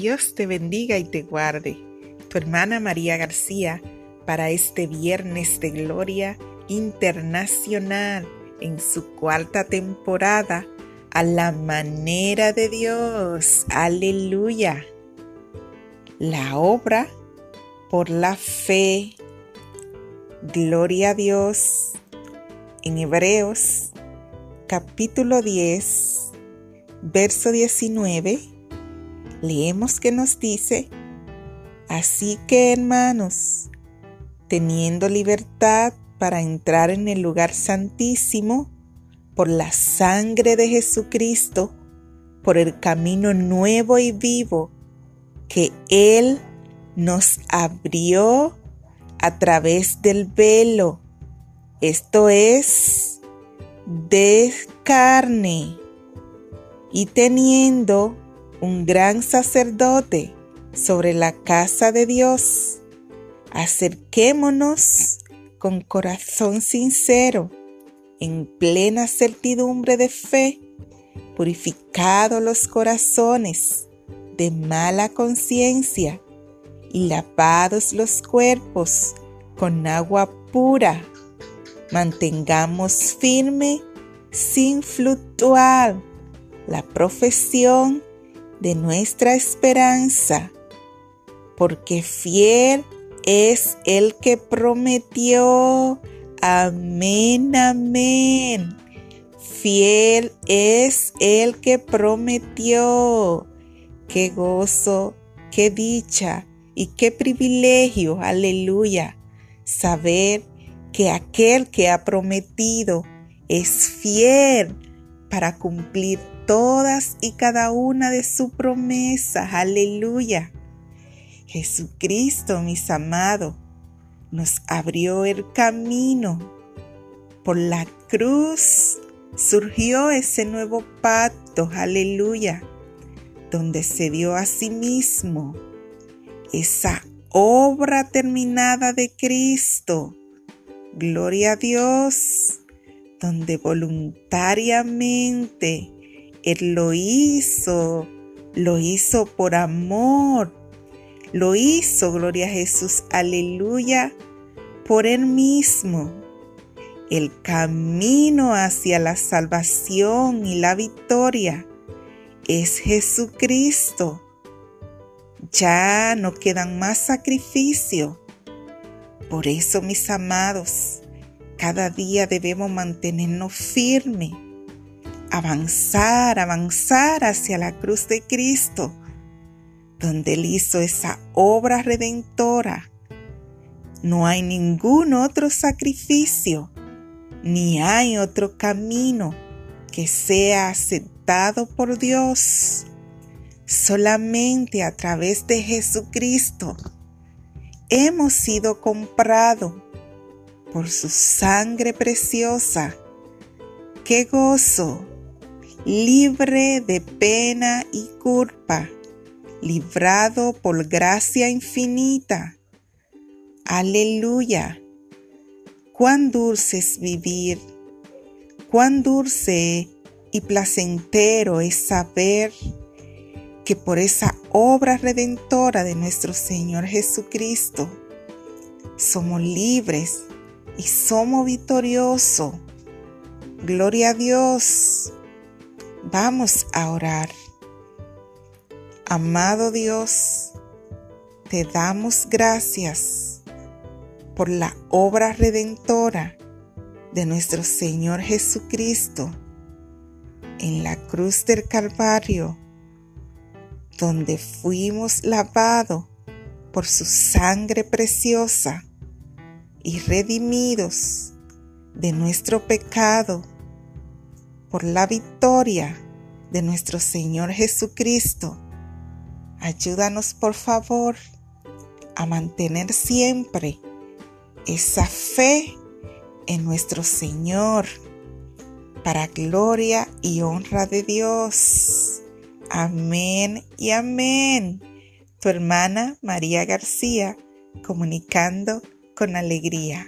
Dios te bendiga y te guarde. Tu hermana María García para este viernes de gloria internacional en su cuarta temporada a la manera de Dios. Aleluya. La obra por la fe. Gloria a Dios. En Hebreos capítulo 10, verso 19 leemos que nos dice, Así que hermanos, teniendo libertad para entrar en el lugar santísimo por la sangre de Jesucristo, por el camino nuevo y vivo que Él nos abrió a través del velo, esto es, de carne, y teniendo un gran sacerdote sobre la casa de Dios. Acerquémonos con corazón sincero, en plena certidumbre de fe, purificados los corazones de mala conciencia y lavados los cuerpos con agua pura. Mantengamos firme sin fluctuar la profesión de nuestra esperanza, porque fiel es el que prometió. Amén, amén. Fiel es el que prometió. Qué gozo, qué dicha y qué privilegio, aleluya, saber que aquel que ha prometido es fiel para cumplir todas y cada una de sus promesas. Aleluya. Jesucristo, mis amados, nos abrió el camino. Por la cruz surgió ese nuevo pacto. Aleluya. Donde se dio a sí mismo esa obra terminada de Cristo. Gloria a Dios donde voluntariamente Él lo hizo, lo hizo por amor, lo hizo, gloria a Jesús, aleluya, por Él mismo. El camino hacia la salvación y la victoria es Jesucristo. Ya no quedan más sacrificios. Por eso, mis amados, cada día debemos mantenernos firmes, avanzar, avanzar hacia la cruz de Cristo, donde Él hizo esa obra redentora. No hay ningún otro sacrificio, ni hay otro camino que sea aceptado por Dios. Solamente a través de Jesucristo hemos sido comprados por su sangre preciosa. ¡Qué gozo! Libre de pena y culpa, librado por gracia infinita. Aleluya. Cuán dulce es vivir, cuán dulce y placentero es saber que por esa obra redentora de nuestro Señor Jesucristo somos libres y somos victoriosos. Gloria a Dios. Vamos a orar. Amado Dios, te damos gracias por la obra redentora de nuestro Señor Jesucristo en la cruz del Calvario, donde fuimos lavados por su sangre preciosa y redimidos de nuestro pecado por la victoria de nuestro Señor Jesucristo. Ayúdanos por favor a mantener siempre esa fe en nuestro Señor para gloria y honra de Dios. Amén y amén. Tu hermana María García comunicando con alegría.